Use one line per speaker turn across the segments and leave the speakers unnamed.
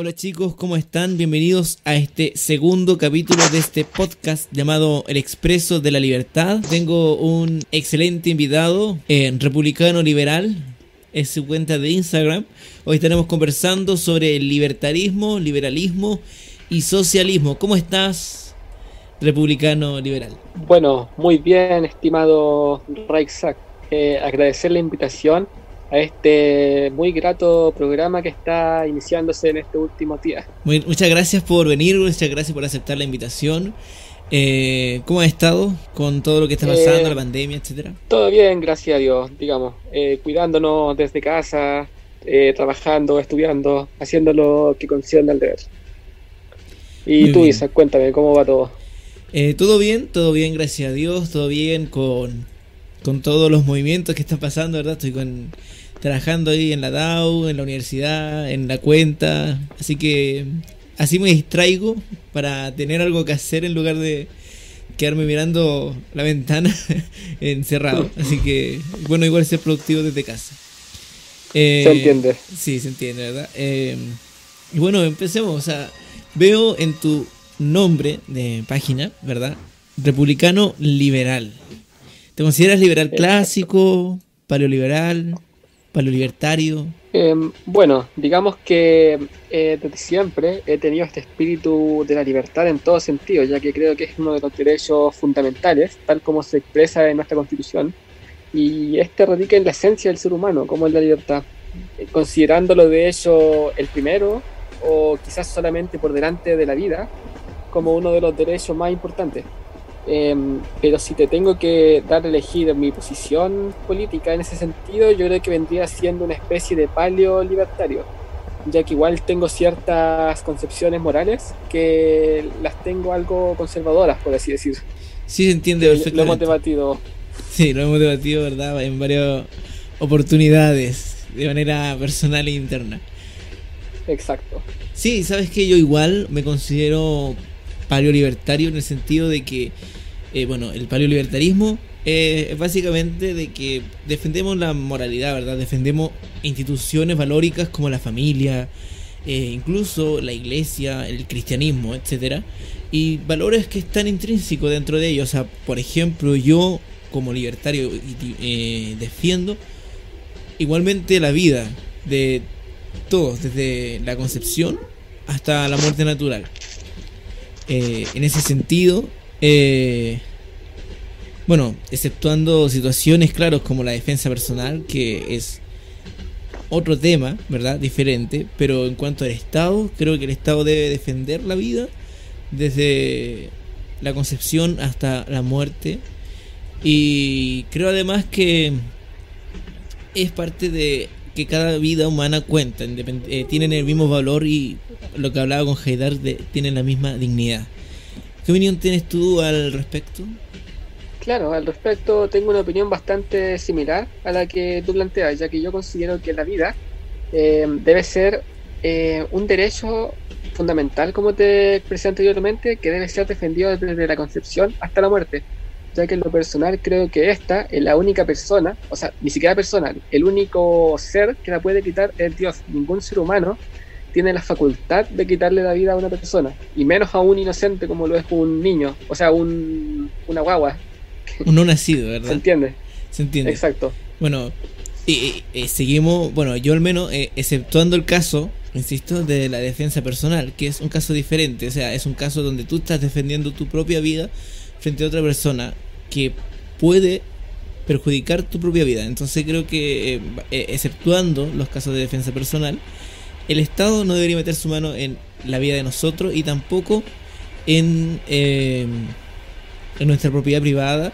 Hola chicos, ¿cómo están? Bienvenidos a este segundo capítulo de este podcast llamado El Expreso de la Libertad. Tengo un excelente invitado, eh, republicano liberal, es su cuenta de Instagram. Hoy estaremos conversando sobre el libertarismo, liberalismo y socialismo. ¿Cómo estás, republicano liberal?
Bueno, muy bien, estimado Reichsack. Eh, agradecer la invitación a este muy grato programa que está iniciándose en este último día.
muchas gracias por venir, muchas gracias por aceptar la invitación. Eh, ¿Cómo ha estado con todo lo que está pasando, eh, la pandemia, etcétera?
Todo bien, gracias a Dios, digamos, eh, cuidándonos desde casa, trabajando, estudiando, haciendo lo que concierne al deber. Y tú, Isa, cuéntame, ¿cómo va todo?
todo bien, todo bien, gracias a Dios, todo bien con, con todos los movimientos que están pasando, ¿verdad? Estoy con trabajando ahí en la DAO, en la universidad, en la cuenta. Así que así me distraigo para tener algo que hacer en lugar de quedarme mirando la ventana encerrado. Así que, bueno, igual ser productivo desde casa.
Eh, se entiende.
Sí, se entiende, ¿verdad? Eh, y bueno, empecemos. O sea, veo en tu nombre de página, ¿verdad? Republicano liberal. ¿Te consideras liberal clásico, paleoliberal? Para libertario?
Em, bueno, digamos que eh, desde siempre he tenido este espíritu de la libertad en todo sentido, ya que creo que es uno de los derechos fundamentales, tal como se expresa en nuestra Constitución, y este radica en la esencia del ser humano, como es la libertad, eh, considerándolo de hecho el primero, o quizás solamente por delante de la vida, como uno de los derechos más importantes. Em, pero si te tengo que dar a elegir mi posición política en ese sentido, yo creo que vendría siendo una especie de paleo libertario, ya que igual tengo ciertas concepciones morales que las tengo algo conservadoras, por así decir.
Sí, se entiende
perfectamente. Lo hemos debatido.
Sí, lo hemos debatido, ¿verdad? En varias oportunidades, de manera personal e interna.
Exacto.
Sí, sabes que yo igual me considero paleo libertario en el sentido de que eh, bueno, el paleolibertarismo eh, es básicamente de que defendemos la moralidad, ¿verdad? Defendemos instituciones valóricas como la familia, eh, incluso la iglesia, el cristianismo, etcétera, y valores que están intrínsecos dentro de ellos. O sea, por ejemplo, yo como libertario defiendo igualmente la vida de todos, desde la concepción hasta la muerte natural. en ese sentido, eh, bueno, exceptuando situaciones, claros, como la defensa personal, que es otro tema, ¿verdad? Diferente, pero en cuanto al Estado, creo que el Estado debe defender la vida desde la concepción hasta la muerte. Y creo además que es parte de que cada vida humana cuenta, eh, tienen el mismo valor y lo que hablaba con Haidar, tienen la misma dignidad. ¿Qué opinión tienes tú al respecto?
Claro, al respecto tengo una opinión bastante similar a la que tú planteas, ya que yo considero que la vida eh, debe ser eh, un derecho fundamental, como te expresé anteriormente, que debe ser defendido desde la concepción hasta la muerte, ya que en lo personal creo que esta es la única persona, o sea, ni siquiera persona, el único ser que la puede quitar es Dios. Ningún ser humano tiene la facultad de quitarle la vida a una persona, y menos a un inocente como lo es un niño, o sea, un, una guagua.
Un no nacido, ¿verdad?
¿Se entiende?
Se entiende.
Exacto.
Bueno, y, seguimos, bueno, yo al menos, eh, exceptuando el caso, insisto, de la defensa personal, que es un caso diferente, o sea, es un caso donde tú estás defendiendo tu propia vida frente a otra persona que puede perjudicar tu propia vida. Entonces creo que, eh, eh, exceptuando los casos de defensa personal, el Estado no debería meter su mano en la vida de nosotros y tampoco en, em, nuestra propiedad privada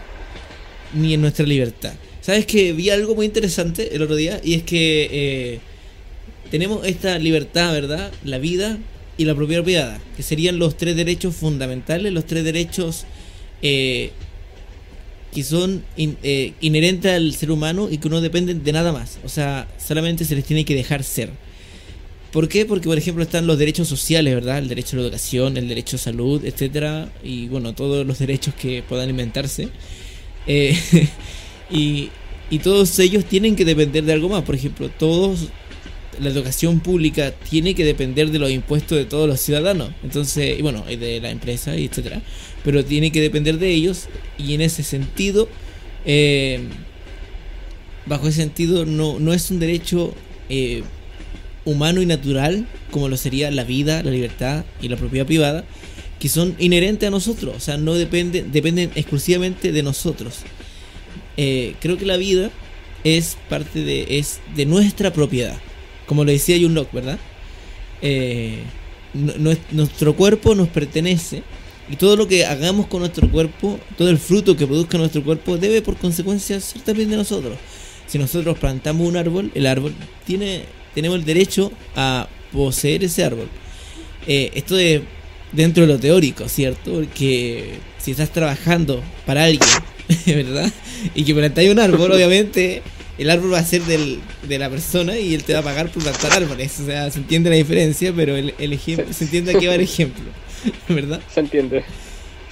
ni en nuestra libertad. ¿Sabes que vi algo muy interesante el otro día? Y es que eh, tenemos esta libertad, ¿verdad? La vida y la propiedad privada, que serían los tres derechos fundamentales, los tres derechos eh, que son eh, inherentes al ser humano y que no dependen de nada más. O sea, solamente se les tiene que dejar ser. ¿Por qué? Porque, por ejemplo, están los derechos sociales, ¿verdad? El derecho a la educación, el derecho a salud, etcétera, y bueno, todos los derechos que puedan inventarse. Eh, y, todos ellos tienen que depender de algo más. Por ejemplo, todos la educación pública tiene que depender de los impuestos de todos los ciudadanos. Entonces, y bueno, y de la empresa y etcétera. Pero tiene que depender de ellos. Y en ese sentido, eh, bajo ese sentido, no, no es un derecho eh, humano y natural como lo sería la vida, la libertad y la propiedad privada, que son inherentes a nosotros. O sea, no dependen, dependen exclusivamente de nosotros. Eh, creo que la vida es parte de, es de nuestra propiedad. Como lo decía John Locke, ¿verdad? Eh, nuestro cuerpo nos pertenece y todo lo que hagamos con nuestro cuerpo, todo el fruto que produzca nuestro cuerpo, debe por consecuencia ser también de nosotros. Si nosotros plantamos un árbol, el árbol tiene, tenemos el derecho a poseer ese árbol. Eh, esto es dentro de lo teórico, ¿cierto? Porque si estás trabajando para alguien, ¿verdad? Y que plantáis un árbol, obviamente el árbol va a ser del, de la persona y él te va a pagar por plantar árboles. O sea, se entiende la diferencia, pero el, el ejemplo, se entiende a qué va el ejemplo, ¿verdad?
Se entiende.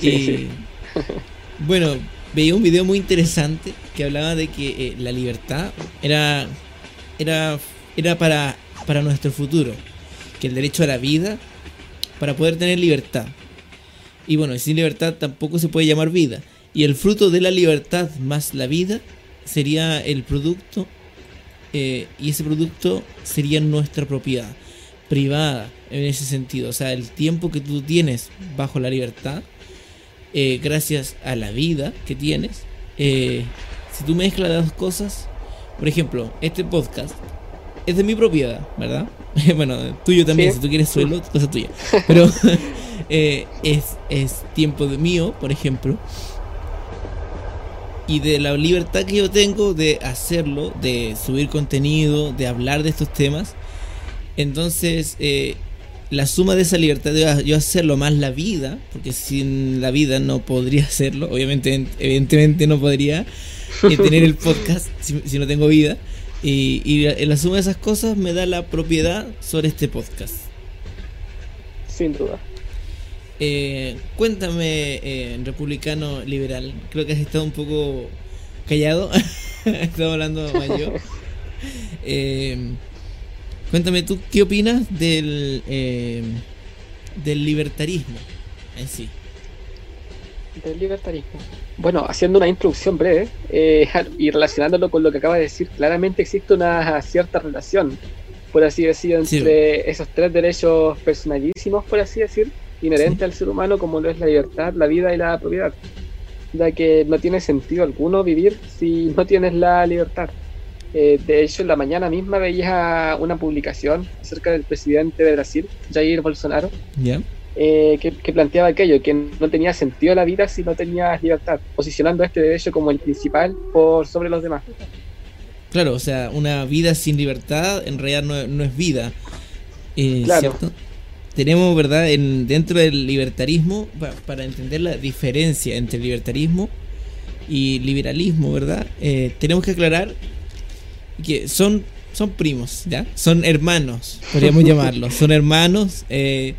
y, Bueno, veía un video muy interesante que hablaba de que eh, la libertad era, era, era para, para nuestro futuro, que el derecho a la vida, para poder tener libertad. Y bueno, sin libertad tampoco se puede llamar vida. Y el fruto de la libertad más la vida sería el producto eh, y ese producto sería nuestra propiedad privada en ese sentido. O sea, el tiempo que tú tienes bajo la libertad, eh, gracias a la vida que tienes, eh, si tú mezclas las dos cosas, por ejemplo, este podcast es de mi propiedad, ¿verdad? bueno, tuyo también, si tú quieres suelo, cosa tuya. Pero es, es tiempo de mío, por ejemplo y de la libertad que yo tengo de hacerlo, de subir contenido, de hablar de estos temas. Entonces, eh, la suma de esa libertad de yo hacerlo más la vida, porque sin la vida no podría hacerlo, obviamente, evidentemente no podría eh, tener el podcast si, no tengo vida. Y, y la suma de esas cosas me da la propiedad sobre este podcast.
Sin duda.
Eh, cuéntame, eh, republicano liberal, creo que has estado un poco callado, estado hablando yo. Eh, cuéntame tú, ¿qué opinas del, del libertarismo en sí?
Del libertarismo. Bueno, haciendo una introducción breve y relacionándolo con lo que acaba de decir, claramente existe una cierta relación, por así decir, entre esos tres derechos personalísimos, por así decir, inherente al ser humano como lo es la libertad, la vida y la propiedad, ya que no tiene sentido alguno vivir si no tienes la libertad. Eh, de hecho, en la mañana misma veía una publicación acerca del presidente de Brasil, Jair Bolsonaro, eh, que, planteaba aquello, que no tenía sentido la vida si no tenías libertad, posicionando este derecho como el principal por sobre los demás.
Claro, o sea, una vida sin libertad en realidad no, es vida. Eh,
claro
tenemos, ¿verdad?, en, dentro del libertarismo, para, entender la diferencia entre libertarismo y liberalismo, ¿verdad? Eh, tenemos que aclarar que son, son primos, ¿ya? Son hermanos, podríamos llamarlos. Son hermanos, eh,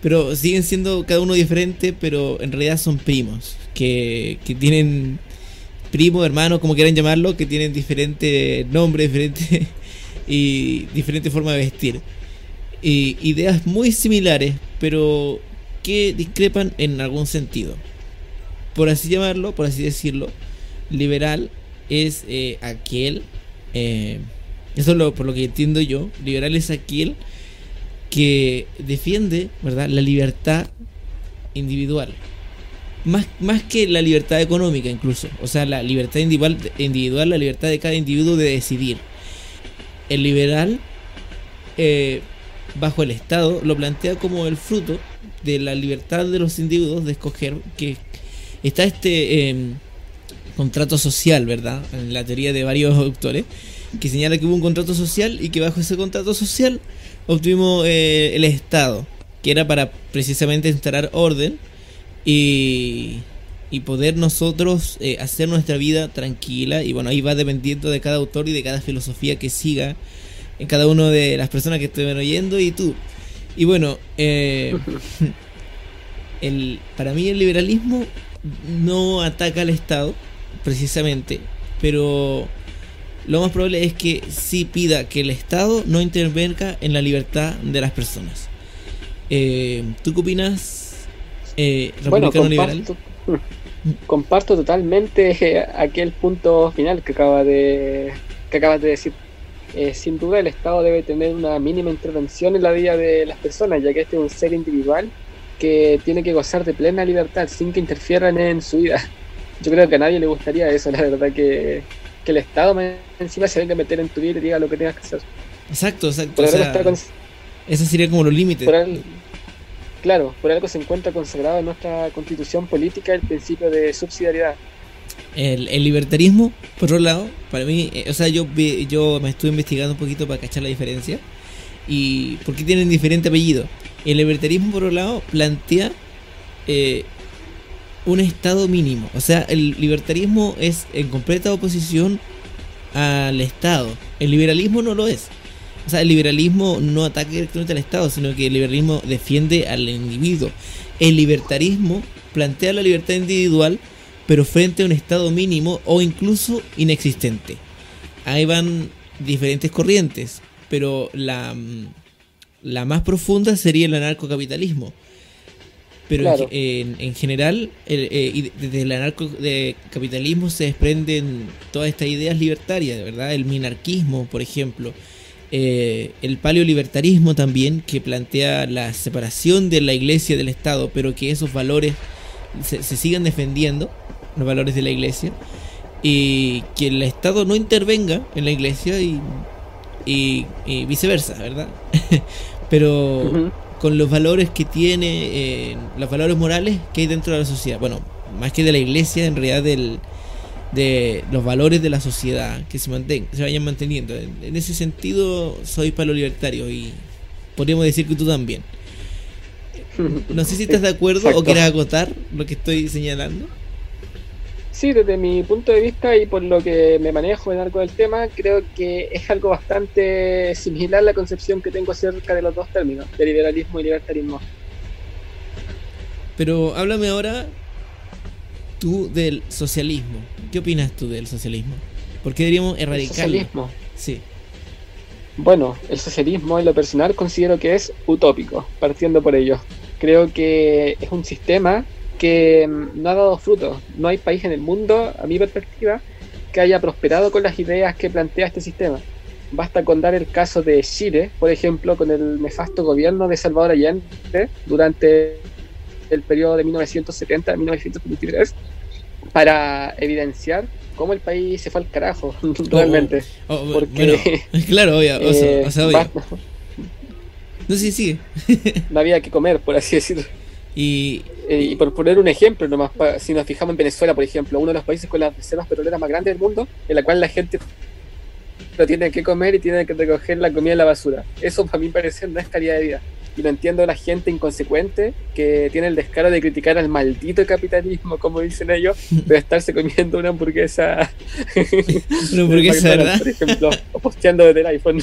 pero siguen siendo cada uno diferente, pero en realidad son primos, que, que tienen primo, hermano, como quieran llamarlo, que tienen diferentes nombres, diferente y diferente forma de vestir ideas muy similares, pero que discrepan en algún sentido. Por así llamarlo, por así decirlo, liberal es eh, aquel, eh, eso es lo, por lo que entiendo yo, liberal es aquel que defiende ¿verdad? la libertad individual. Más, más que la libertad económica incluso. O sea, la libertad individual, individual la libertad de cada individuo de decidir. El liberal eh, bajo el Estado lo plantea como el fruto de la libertad de los individuos de escoger que está este em, contrato social, ¿verdad? En la teoría de varios autores, que señala que hubo un contrato social y que bajo ese contrato social obtuvimos eh, el Estado, que era para precisamente instalar orden y, y poder nosotros eh, hacer nuestra vida tranquila. Y bueno, ahí va dependiendo de cada autor y de cada filosofía que siga en cada una de las personas que estuvieron oyendo y tú. Y bueno, eh, el, para mí el liberalismo no ataca al Estado, precisamente, pero lo más probable es que sí pida que el Estado no intervenga en la libertad de las personas. Eh, ¿Tú qué opinas,
eh, republicano liberal? Comparto totalmente aquel punto final que acaba de que acabas de decir. Eh, sin duda el Estado debe tener una mínima intervención en la vida de las personas, ya que este es un ser individual que tiene que gozar de plena libertad sin que interfieran en su vida. Yo creo que a nadie le gustaría eso, la verdad, que, el Estado encima se venga a meter en tu vida y diga lo que tengas que hacer.
Exacto, exacto. Eso sería como los límites.
claro, por algo se encuentra consagrado en nuestra constitución política el principio de subsidiariedad.
El, libertarismo, por otro lado, para mí, eh, o sea, yo, yo me estuve investigando un poquito para cachar la diferencia. ¿Y por qué tienen diferente apellido? El libertarismo, por otro lado, plantea eh, un estado mínimo. O sea, el libertarismo es en completa oposición al Estado. El liberalismo no lo es. O sea, el liberalismo no ataca directamente al Estado, sino que el liberalismo defiende al individuo. El libertarismo plantea la libertad individual, pero frente a un Estado mínimo o incluso inexistente. Ahí van diferentes corrientes, pero la, la más profunda sería el anarcocapitalismo pero en, general, eh, desde el anarcocapitalismo se desprenden todas estas ideas libertarias, ¿verdad? El minarquismo, por ejemplo. Eh, el paleolibertarismo también, que plantea la separación de la iglesia del Estado, pero que esos valores se, sigan defendiendo, los valores de la iglesia, y que el Estado no intervenga en la iglesia y, viceversa, ¿verdad? pero con los valores que tiene, eh, los valores morales que hay dentro de la sociedad. Bueno, más que de la iglesia, en realidad del, de los valores de la sociedad que se, mantengan, se vayan manteniendo. En, ese sentido, soy palo libertario y podríamos decir que tú también. No sé si estás de acuerdo o quieres acotar lo que estoy señalando.
Sí, desde mi punto de vista y por lo que me manejo en algo del tema, creo que es algo bastante similar a la concepción que tengo acerca de los dos términos, de liberalismo y libertarismo.
Pero háblame ahora tú del socialismo. ¿Qué opinas tú del socialismo? ¿Por qué deberíamos erradicarlo?
¿El socialismo?
Sí.
Bueno, el socialismo en lo personal considero que es utópico, partiendo por ello. Creo que es un sistema que no ha dado fruto. No hay país en el mundo, a mi perspectiva, que haya prosperado con las ideas que plantea este sistema. Basta con dar el caso de Chile, por ejemplo, con el nefasto gobierno de Salvador Allende durante el periodo de 1970 a 1923, para evidenciar cómo el país se fue al carajo, realmente.
Oh, oh, porque, claro, obvio, eh, o sea, obvio. No, sí, sí.
no había que comer, por así decirlo.
Y,
eh, y por poner un ejemplo, nomás, si nos fijamos en Venezuela, por ejemplo, uno de los países con las reservas petroleras más grandes del mundo, en la cual la gente lo tiene que comer y tiene que recoger la comida de la basura. Eso, para mí, parece no es calidad de vida y no entiendo a la gente inconsecuente que tiene el descaro de criticar al maldito capitalismo, como dicen ellos, de estarse comiendo una hamburguesa.
una hamburguesa, ¿verdad?
Por ejemplo, o posteando desde el iPhone.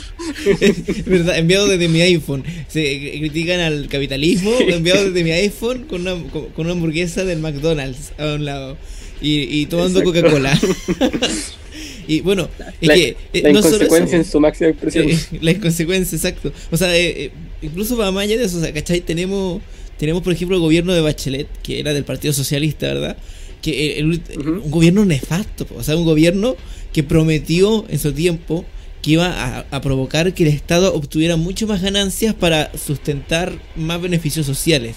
¿Verdad? Enviado desde mi iPhone. Se critican al capitalismo, enviado desde mi iPhone con una, con una hamburguesa del McDonald's a un lado. Y, y tomando Coca-Cola. Y bueno,
es que. Eh, la inconsecuencia en su máxima expresión. Eh,
la inconsecuencia, exacto. O sea, eh, incluso va más allá de eso, o sea, ¿cachai? Tenemos, tenemos, por ejemplo, el gobierno de Bachelet, que era del Partido Socialista, ¿verdad? Que un gobierno nefasto, o sea, un gobierno que prometió en su tiempo que iba a, provocar que el Estado obtuviera mucho más ganancias para sustentar más beneficios sociales.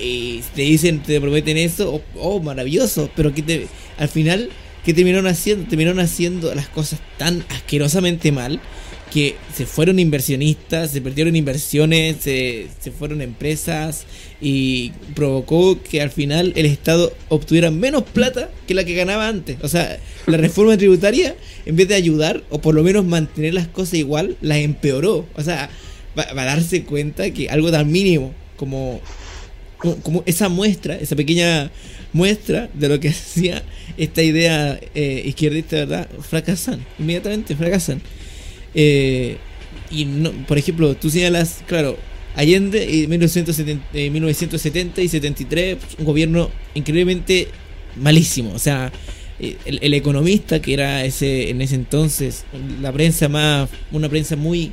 Y te dicen, te prometen eso, oh, oh maravilloso, pero que te, al final ¿Qué terminaron haciendo? Terminaron haciendo las cosas tan asquerosamente mal que se fueron inversionistas, se perdieron inversiones, se, fueron empresas y provocó que al final el Estado obtuviera menos plata que la que ganaba antes. O sea, la reforma tributaria, en vez de ayudar o por lo menos mantener las cosas igual, las empeoró. O sea, va, a darse cuenta que algo tan mínimo como, como esa muestra, esa pequeña muestra de lo que hacía esta idea eh, izquierdista, ¿verdad? Fracasan, inmediatamente fracasan. Eh, y no, por ejemplo, tú señalas, claro, Allende en 1970, 1970 y 73, un gobierno increíblemente malísimo. O sea, eh, el, economista, que era ese en ese entonces la prensa más, una prensa muy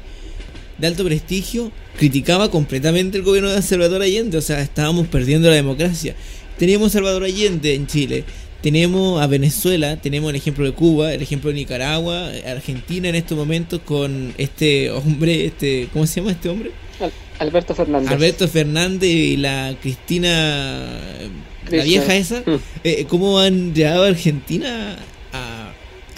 de alto prestigio, criticaba completamente el gobierno de Salvador Allende, o sea, estábamos perdiendo la democracia. Teníamos Salvador Allende en Chile, tenemos a Venezuela, tenemos el ejemplo de Cuba, el ejemplo de Nicaragua, Argentina en estos momentos con este hombre, este, ¿cómo se llama este hombre?
Alberto Fernández.
Alberto Fernández y la Cristina, la vieja esa, mm. eh, ¿cómo han llevado a Argentina a,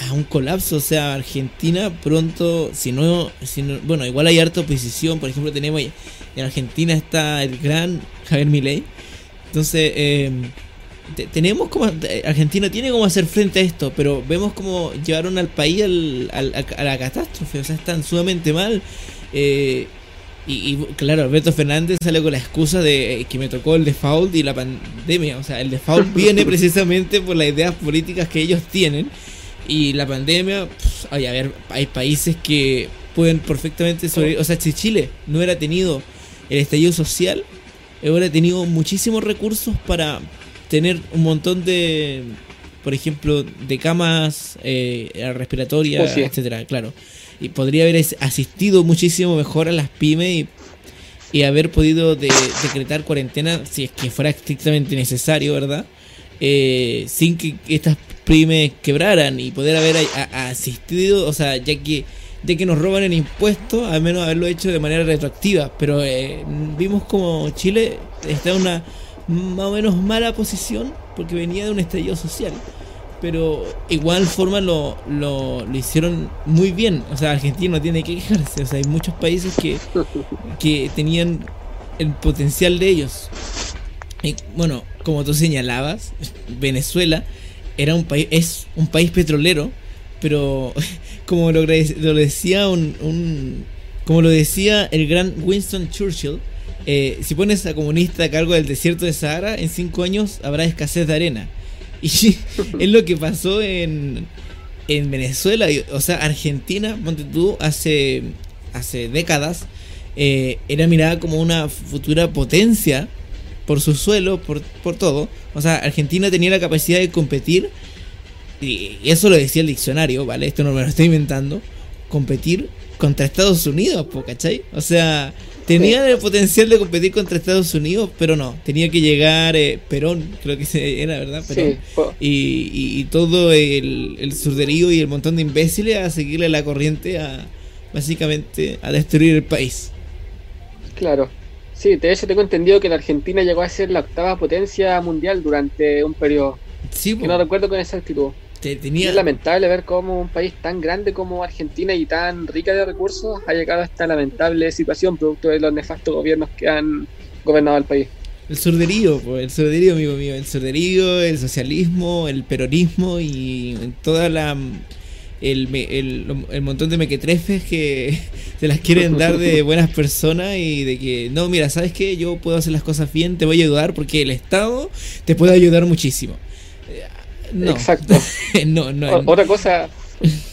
a, un colapso? O sea, Argentina pronto, si no, si no, bueno, igual hay harta oposición, por ejemplo, tenemos en Argentina está el gran Javier Milei, entonces... Eh, tenemos como Argentina tiene como hacer frente a esto, pero vemos como llevaron al país al, a la catástrofe, o sea, están sumamente mal. Eh, y, claro, Alberto Fernández sale con la excusa de eh, que me tocó el default y la pandemia. O sea, el default viene precisamente por las ideas políticas que ellos tienen. Y la pandemia, pues, a ver, hay países que pueden perfectamente sobrevivir. O sea, si Chile no hubiera tenido el estallido social, hubiera tenido muchísimos recursos para, tener un montón de, por ejemplo, de camas eh, respiratorias, oh, etcétera, claro. Y podría haber asistido muchísimo mejor a las pymes y, haber podido decretar cuarentena si es que fuera estrictamente necesario, ¿verdad? Eh, sin que estas pymes quebraran y poder haber asistido, o sea, ya que ya que nos roban el impuesto, al menos haberlo hecho de manera retroactiva. Pero eh, vimos como Chile está en una más o menos mala posición porque venía de un estallido social. Pero igual forma lo, lo, hicieron muy bien. O sea, Argentina no tiene que quejarse. O sea, hay muchos países que, que tenían el potencial de ellos. Y, bueno, como tú señalabas, Venezuela era un país, es un país petrolero, pero como lo, lo decía un, un, como lo decía el gran Winston Churchill, eh, si pones a comunista a cargo del desierto de Sahara, en cinco años habrá escasez de arena. Y es lo que pasó en, en Venezuela, o sea, Argentina, ponte tú, hace, hace décadas, eh, era mirada como una futura potencia por su suelo, por, por todo. O sea, Argentina tenía la capacidad de competir, y eso lo decía el diccionario, ¿vale? Esto no me lo estoy inventando, competir contra Estados Unidos, ¿cachai? O sea, Tenía el potencial de competir contra Estados Unidos, pero no. Tenía que llegar eh, Perón, creo que era, ¿verdad? Perón. y, todo el, el surderío y el montón de imbéciles a seguirle la corriente a, básicamente, a destruir el país.
Claro. Sí, de hecho tengo entendido que la Argentina llegó a ser la octava potencia mundial durante un periodo. Sí, que no recuerdo con exactitud. Es lamentable ver cómo un país tan grande como Argentina y tan rica de recursos ha llegado a esta lamentable situación producto de los nefastos gobiernos que han gobernado el país.
El surderío, pues, el surderío, amigo mío, el surderío, el socialismo, el peronismo y toda la el, el, el, montón de mequetrefes que se las quieren dar de buenas personas y de que, no, mira, ¿sabes qué? Yo puedo hacer las cosas bien, te voy a ayudar porque el Estado te puede ayudar muchísimo.
Exacto. Otra cosa,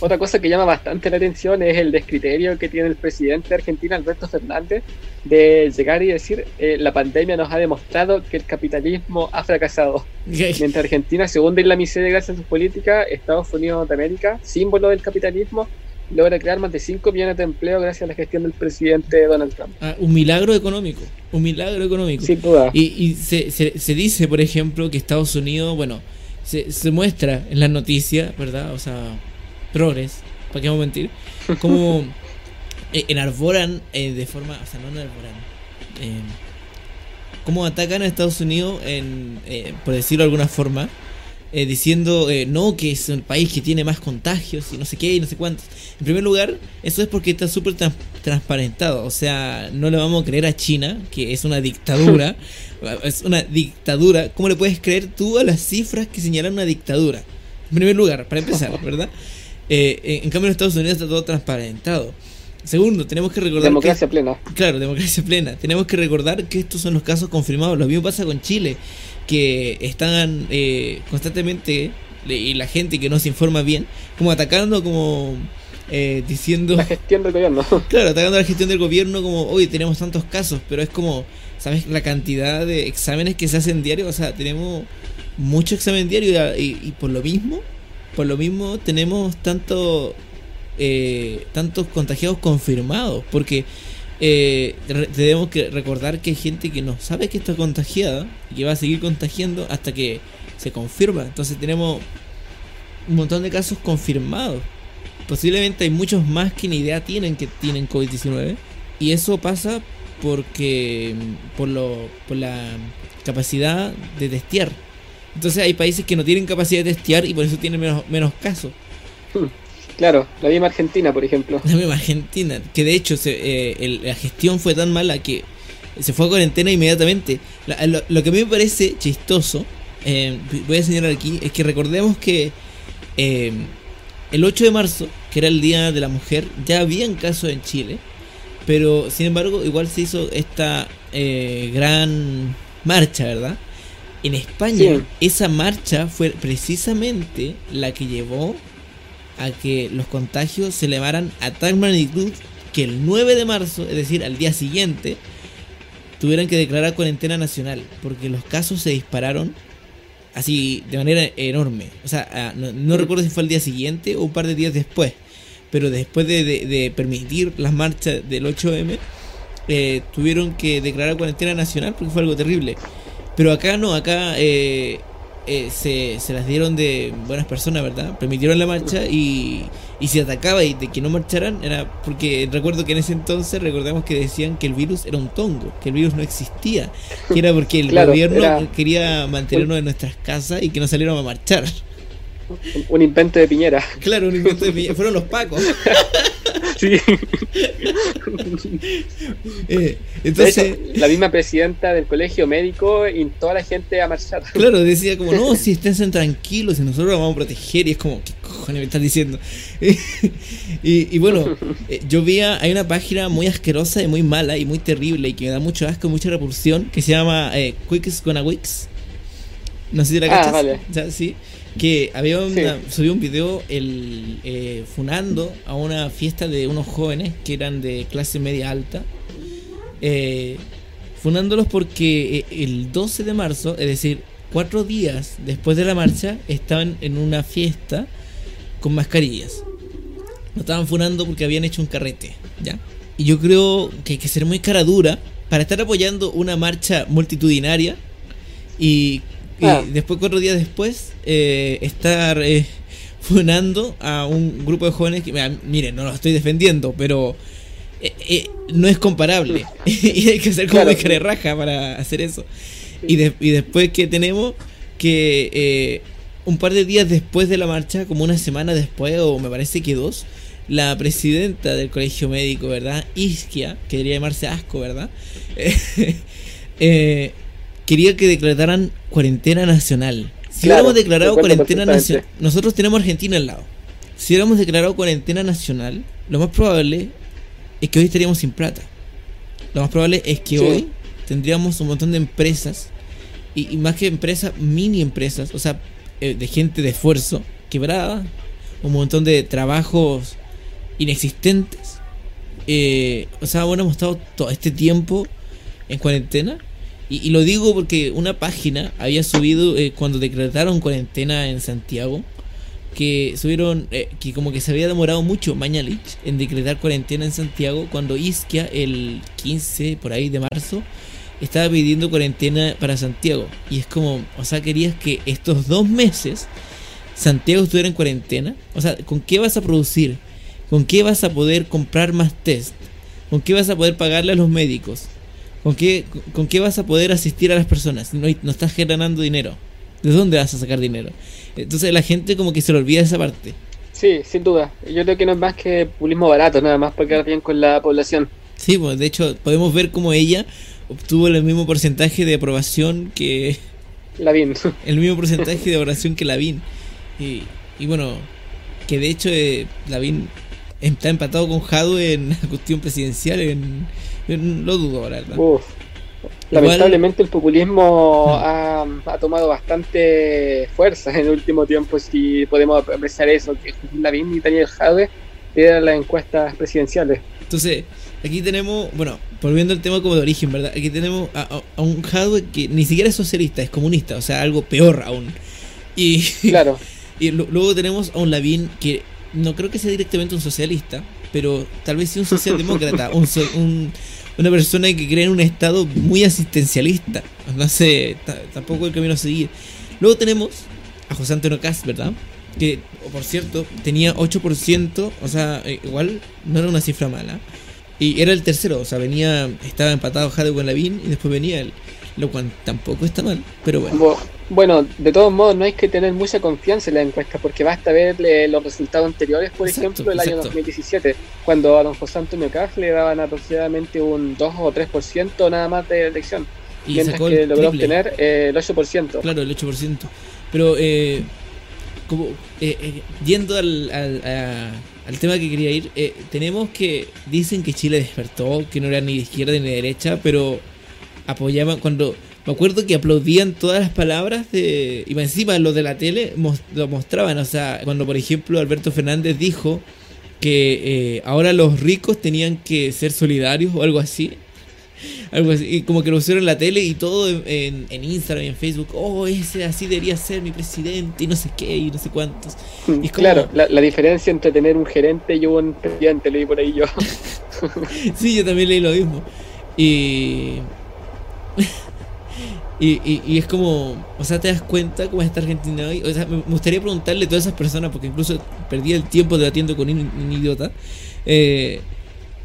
otra cosa que llama bastante la atención es el descriterio que tiene el presidente de Argentina, Alberto Fernández, de llegar y decir eh, la pandemia nos ha demostrado que el capitalismo ha fracasado. Mientras Argentina se hunde en la miseria gracias a sus políticas, Estados Unidos de América, símbolo del capitalismo, logra crear más de 5 millones de empleos gracias a la gestión del presidente Donald Trump.
Ah, un milagro económico, un milagro económico.
Sin duda.
Y, y se, se, se dice, por ejemplo, que Estados Unidos, bueno, se, muestra en las noticias, ¿verdad? O sea, progres, ¿para qué vamos a mentir? Como eh, enarboran eh, de forma, o sea, no enarboran, eh, como atacan a Estados Unidos, en, eh, por decirlo de alguna forma, eh, diciendo no, que es el país que tiene más contagios y no sé qué y no sé cuántos. En primer lugar, eso es porque está súper transparentado. O sea, no le vamos a creer a China, que es una dictadura. es una dictadura. ¿Cómo le puedes creer tú a las cifras que señalan una dictadura? En primer lugar, para empezar, ¿verdad? Eh, en cambio en Estados Unidos está todo transparentado. Segundo, tenemos que recordar.
Democracia plena.
Claro, democracia plena. Tenemos que recordar que estos son los casos confirmados. Lo mismo pasa con Chile, que están eh, constantemente, y la gente que no se informa bien, como atacando, como eh, diciendo.
La gestión del gobierno.
Claro, atacando la gestión del gobierno, como, hoy tenemos tantos casos, pero es como, ¿sabes? La cantidad de exámenes que se hacen diario, o sea, tenemos mucho examen diario y, por lo mismo por lo mismo tenemos tanto eh, tantos contagiados confirmados, porque eh, tenemos que recordar que hay gente que no sabe que está contagiada y que va a seguir contagiando hasta que se confirma. Entonces tenemos un montón de casos confirmados. Posiblemente hay muchos más que ni idea tienen que tienen COVID-19. Y eso pasa porque por, lo, por la capacidad de testear. Entonces hay países que no tienen capacidad de testear y por eso tienen menos, menos casos.
Claro, la misma Argentina, por ejemplo.
La misma Argentina, que de hecho se, eh, la gestión fue tan mala que se fue a cuarentena inmediatamente. lo, que a mí me parece chistoso, eh, voy a señalar aquí, es que recordemos que eh, el 8 de marzo, que era el Día de la Mujer, ya habían casos en Chile, pero sin embargo igual se hizo esta gran marcha, ¿verdad? En España, esa marcha fue precisamente la que llevó a que los contagios se elevaran a tal magnitud que el 9 de marzo, es decir, al día siguiente, tuvieran que declarar cuarentena nacional, porque los casos se dispararon así de manera enorme. O sea, no, recuerdo si fue el día siguiente o un par de días después, pero después de, permitir las marchas del 8M, eh, tuvieron que declarar cuarentena nacional porque fue algo terrible. Pero acá no, acá eh, eh, se, se, las dieron de buenas personas, ¿verdad? Permitieron la marcha y, y si atacaba y de que no marcharan era porque recuerdo que en ese entonces recordamos que decían que el virus era un tongo, que el virus no existía, que era porque el gobierno quería mantenernos en nuestras casas y que no salieron a marchar.
Un invento de Piñera.
Claro, un invento de Piñera. Fueron los pacos.
Sí. Eh, entonces, la misma presidenta del colegio médico y toda la gente a marchar.
Claro, decía como, no, si estén tranquilos y nosotros los vamos a proteger. Y es como, ¿qué cojones me estás diciendo? y, bueno, eh, yo vi, hay una página muy asquerosa y muy mala y muy terrible y que me da mucho asco y mucha repulsión que se llama eh, Quicks Gonna Wix. No sé si la ah, cachas. Vale. sí que había subió un video el eh, funando a una fiesta de unos jóvenes que eran de clase media alta eh, funándolos porque eh, el 12 de marzo es decir cuatro días después de la marcha estaban en una fiesta con mascarillas. Lo estaban funando porque habían hecho un carrete ya y yo creo que hay que ser muy cara dura para estar apoyando una marcha multitudinaria y y ah. después, cuatro días después, eh, estar eh, funando a un grupo de jóvenes que, miren, no lo estoy defendiendo, pero eh, no es comparable. y hay que ser como de raja para hacer eso. Y, y después que tenemos que un par de días después de la marcha, como una semana después, o me parece que dos, la presidenta del colegio médico, ¿verdad? Isquia, que debería llamarse Asco, ¿verdad? eh, quería que declararan cuarentena nacional. Si hubiéramos declarado cuarentena nacional, nosotros tenemos Argentina al lado. Si hubiéramos declarado cuarentena nacional, lo más probable es que hoy estaríamos sin plata. Lo más probable es que hoy tendríamos un montón de empresas, y, más que empresas, mini empresas, o sea, eh, de gente de esfuerzo quebrada, un montón de trabajos inexistentes. Eh, o sea, bueno, hemos estado todo este tiempo en cuarentena y, lo digo porque una página había subido eh, cuando decretaron cuarentena en Santiago, que subieron, eh, que como que se había demorado mucho Mañalich en decretar cuarentena en Santiago, cuando Isquia el 15 por ahí de marzo estaba pidiendo cuarentena para Santiago. Y es como, o sea, querías que estos dos meses Santiago estuviera en cuarentena. O sea, ¿con qué vas a producir? ¿Con qué vas a poder comprar más test? ¿Con qué vas a poder pagarle a los médicos? ¿Con qué, ¿Con qué vas a poder asistir a las personas? No, no estás generando dinero. ¿De dónde vas a sacar dinero? Entonces la gente como que se le olvida esa parte.
Sí, sin duda. Yo creo que no es más que populismo barato, nada más para quedar bien con la población.
Sí, pues de hecho podemos ver como ella obtuvo el mismo porcentaje de aprobación que...
Lavín.
El mismo porcentaje de aprobación que Lavín. Y, y bueno, que de hecho eh, Lavín está empatado con Jado en la cuestión presidencial en lo dudo, verdad.
lamentablemente el populismo ha, tomado bastante fuerza en el último tiempo, si podemos apreciar eso, que Lavín y Daniel Jade eran las encuestas presidenciales.
Entonces, aquí tenemos, bueno, volviendo al tema como de origen, ¿verdad? Aquí tenemos a, un Jadwe que ni siquiera es socialista, es comunista, o sea, algo peor aún. Y,
claro.
Y luego tenemos a un Lavín que no creo que sea directamente un socialista, pero tal vez sí un socialdemócrata, un, una persona que cree en un Estado muy asistencialista. No sé, tampoco el camino a seguir. Luego tenemos a José Antonio Cast, ¿verdad? Que, por cierto, tenía 8%, o sea, eh, igual no era una cifra mala. Y era el tercero, o sea, venía, estaba empatado Jade con Lavín y después venía él. Lo cual tampoco está mal, pero bueno.
Bueno, de todos modos, no hay que tener mucha confianza en la encuesta, porque basta ver los resultados anteriores, por ejemplo, del año 2017, cuando a don José Antonio Caz le daban aproximadamente un 2 o 3% nada más de elección. Y mientras que logró obtener eh, el 8%.
Claro, el 8%. Pero, eh, como, eh, eh, yendo al, al, tema que quería ir, tenemos que, dicen que Chile despertó, que no era ni de izquierda ni de derecha, pero apoyaban cuando me acuerdo que aplaudían todas las palabras de. Y encima los de la tele lo mostraban. O sea, cuando por ejemplo Alberto Fernández dijo que eh, ahora los ricos tenían que ser solidarios o algo así. Algo así. Y como que lo pusieron en la tele y todo en, en Instagram y en Facebook. Oh, ese así debería ser mi presidente y no sé qué y no sé cuántos.
Y Claro, la, la, diferencia entre tener un gerente y un presidente, leí por ahí yo.
sí, yo también leí lo mismo. Y. Y, es como, o sea, te das cuenta cómo está Argentina hoy. O sea, me gustaría preguntarle a todas esas personas, porque incluso perdí el tiempo debatiendo con un, idiota. Eh,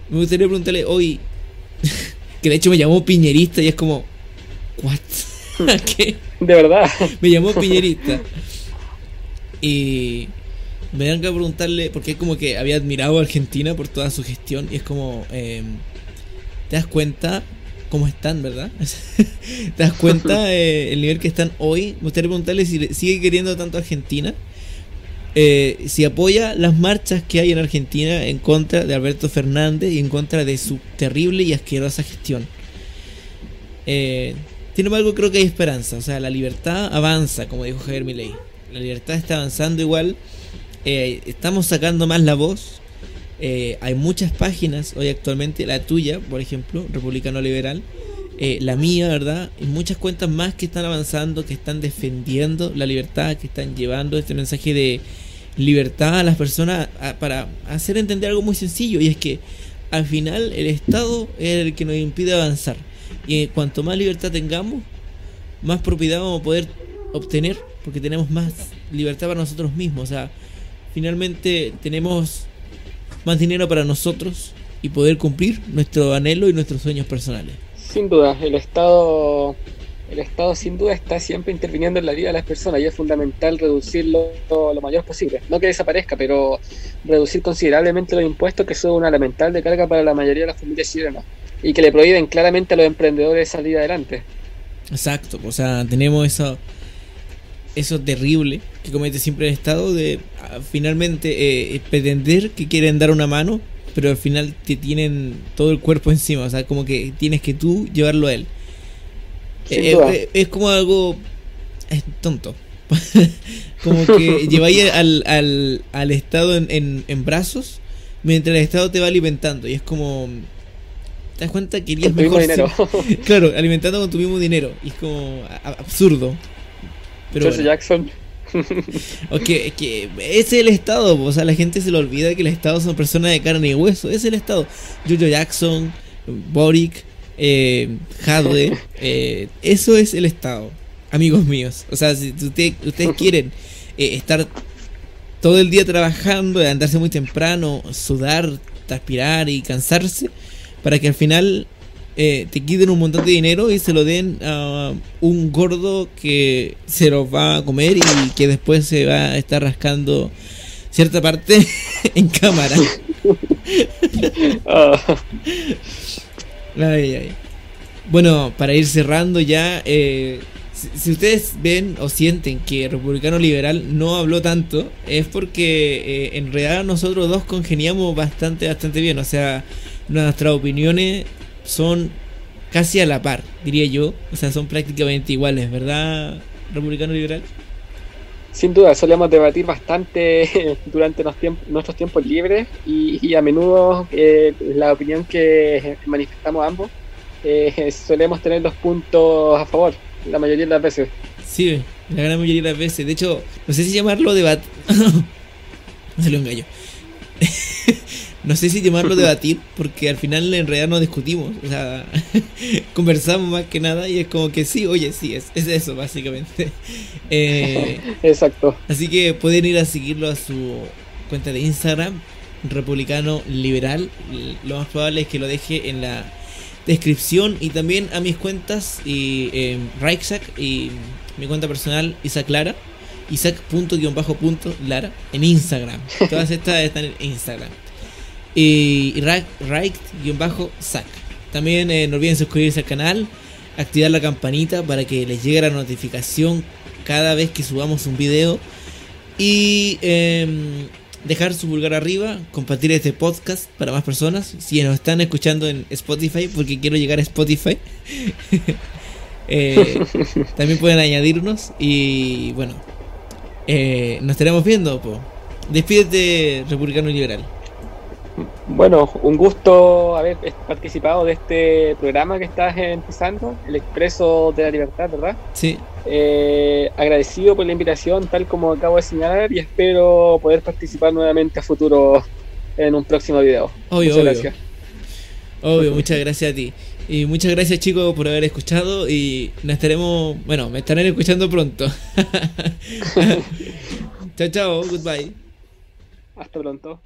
me gustaría preguntarle hoy, que de hecho me llamó piñerista y es como, ¿what?
¿Qué? De verdad.
Me llamó piñerista. Y me dan que preguntarle, porque es como que había admirado a Argentina por toda su gestión y es como, eh, ¿te das cuenta cómo están, ¿verdad? ¿Te das cuenta eh, el nivel que están hoy? Me gustaría preguntarle si sigue queriendo tanto a Argentina. Eh, si apoya las marchas que hay en Argentina en contra de Alberto Fernández y en contra de su terrible y asquerosa gestión. Eh, sin embargo, creo que hay esperanza. O sea, la libertad avanza, como dijo Javier Milei. La libertad está avanzando igual. Eh, estamos sacando más la voz. Eh, hay muchas páginas hoy actualmente, la tuya, por ejemplo, Republicano Liberal, eh, la mía, ¿verdad? Y muchas cuentas más que están avanzando, que están defendiendo la libertad, que están llevando este mensaje de libertad a las personas para hacer entender algo muy sencillo, y es que al final el Estado es el que nos impide avanzar. Y cuanto más libertad tengamos, más propiedad vamos a poder obtener, porque tenemos más libertad para nosotros mismos. O sea, finalmente tenemos más dinero para nosotros y poder cumplir nuestro anhelo y nuestros sueños personales.
Sin duda, el Estado, el Estado sin duda está siempre interviniendo en la vida de las personas y es fundamental reducirlo lo mayor posible. No que desaparezca, pero reducir considerablemente los impuestos que son una lamentable carga para la mayoría de las familias chilenas y que le prohíben claramente a los emprendedores salir adelante.
Exacto, o sea, tenemos eso eso terrible que comete siempre el Estado de ah, finalmente eh, pretender que quieren dar una mano, pero al final te tienen todo el cuerpo encima, o sea, como que tienes que tú llevarlo a él. Eh, eh, es como algo es tonto. como que lleváis al, al, al Estado en, en, brazos mientras el Estado te va alimentando y es como te das cuenta que irías mejor claro alimentando con tu mismo dinero y es como absurdo
pero Jackson.
ok, que es el Estado, o sea, la gente se le olvida que el Estado son personas de carne y hueso, es el Estado. Jojo Jackson, Boric, eh, eh, eso es el Estado, amigos míos. O sea, si ustedes quieren eh, estar todo el día trabajando, andarse muy temprano, sudar, transpirar y cansarse, para que al final eh, te quiten un montón de dinero y se lo den a un gordo que se lo va a comer y que después se va a estar rascando cierta parte en cámara. Ah. Bueno, para ir cerrando ya, eh, si, ustedes ven o sienten que Republicano Liberal no habló tanto, es porque eh, en realidad nosotros dos congeniamos bastante, bastante bien. O sea, nuestras opiniones son casi a la par, diría yo. O sea, son prácticamente iguales, ¿verdad, republicano liberal?
Sin duda, solemos debatir bastante durante nuestros tiempos libres y, a menudo eh, la opinión que manifestamos ambos eh, solemos tener los puntos a favor, la mayoría de las veces.
Sí, la gran mayoría de las veces. De hecho, no sé si llamarlo debate. Salió un gallo. No sé si llamarlo debatir, porque al final en realidad no discutimos. O sea, conversamos más que nada y es como que sí, oye, sí, es, es eso, básicamente. Eh,
Exacto.
Así que pueden ir a seguirlo a su cuenta de Instagram, Republicano Liberal. Lo más probable es que lo deje en la descripción y también a mis cuentas y eh, y mi cuenta personal Isaac Lara, Isaac.lara en Instagram. Todas estas están en Instagram. Y, y Raik-Sac. También eh, no olviden suscribirse al canal, activar la campanita para que les llegue la notificación cada vez que subamos un video. Y em, dejar su pulgar arriba, compartir este podcast para más personas. Si nos están escuchando en Spotify, porque quiero llegar a Spotify. Eh, también pueden añadirnos. Y bueno, eh, nos estaremos viendo. Po. Despídete, Republicano Liberal.
Bueno, un gusto haber participado de este programa que estás empezando, El Expreso de la Libertad, ¿verdad?
Sí.
Eh, agradecido por la invitación, tal como acabo de señalar, y espero poder participar nuevamente a futuro en un próximo video.
Obvio, muchas gracias. Obvio, muchas gracias a ti. Y muchas gracias chicos por haber escuchado y nos estaremos, bueno, me estarán escuchando pronto. chao, chao, goodbye.
Hasta pronto.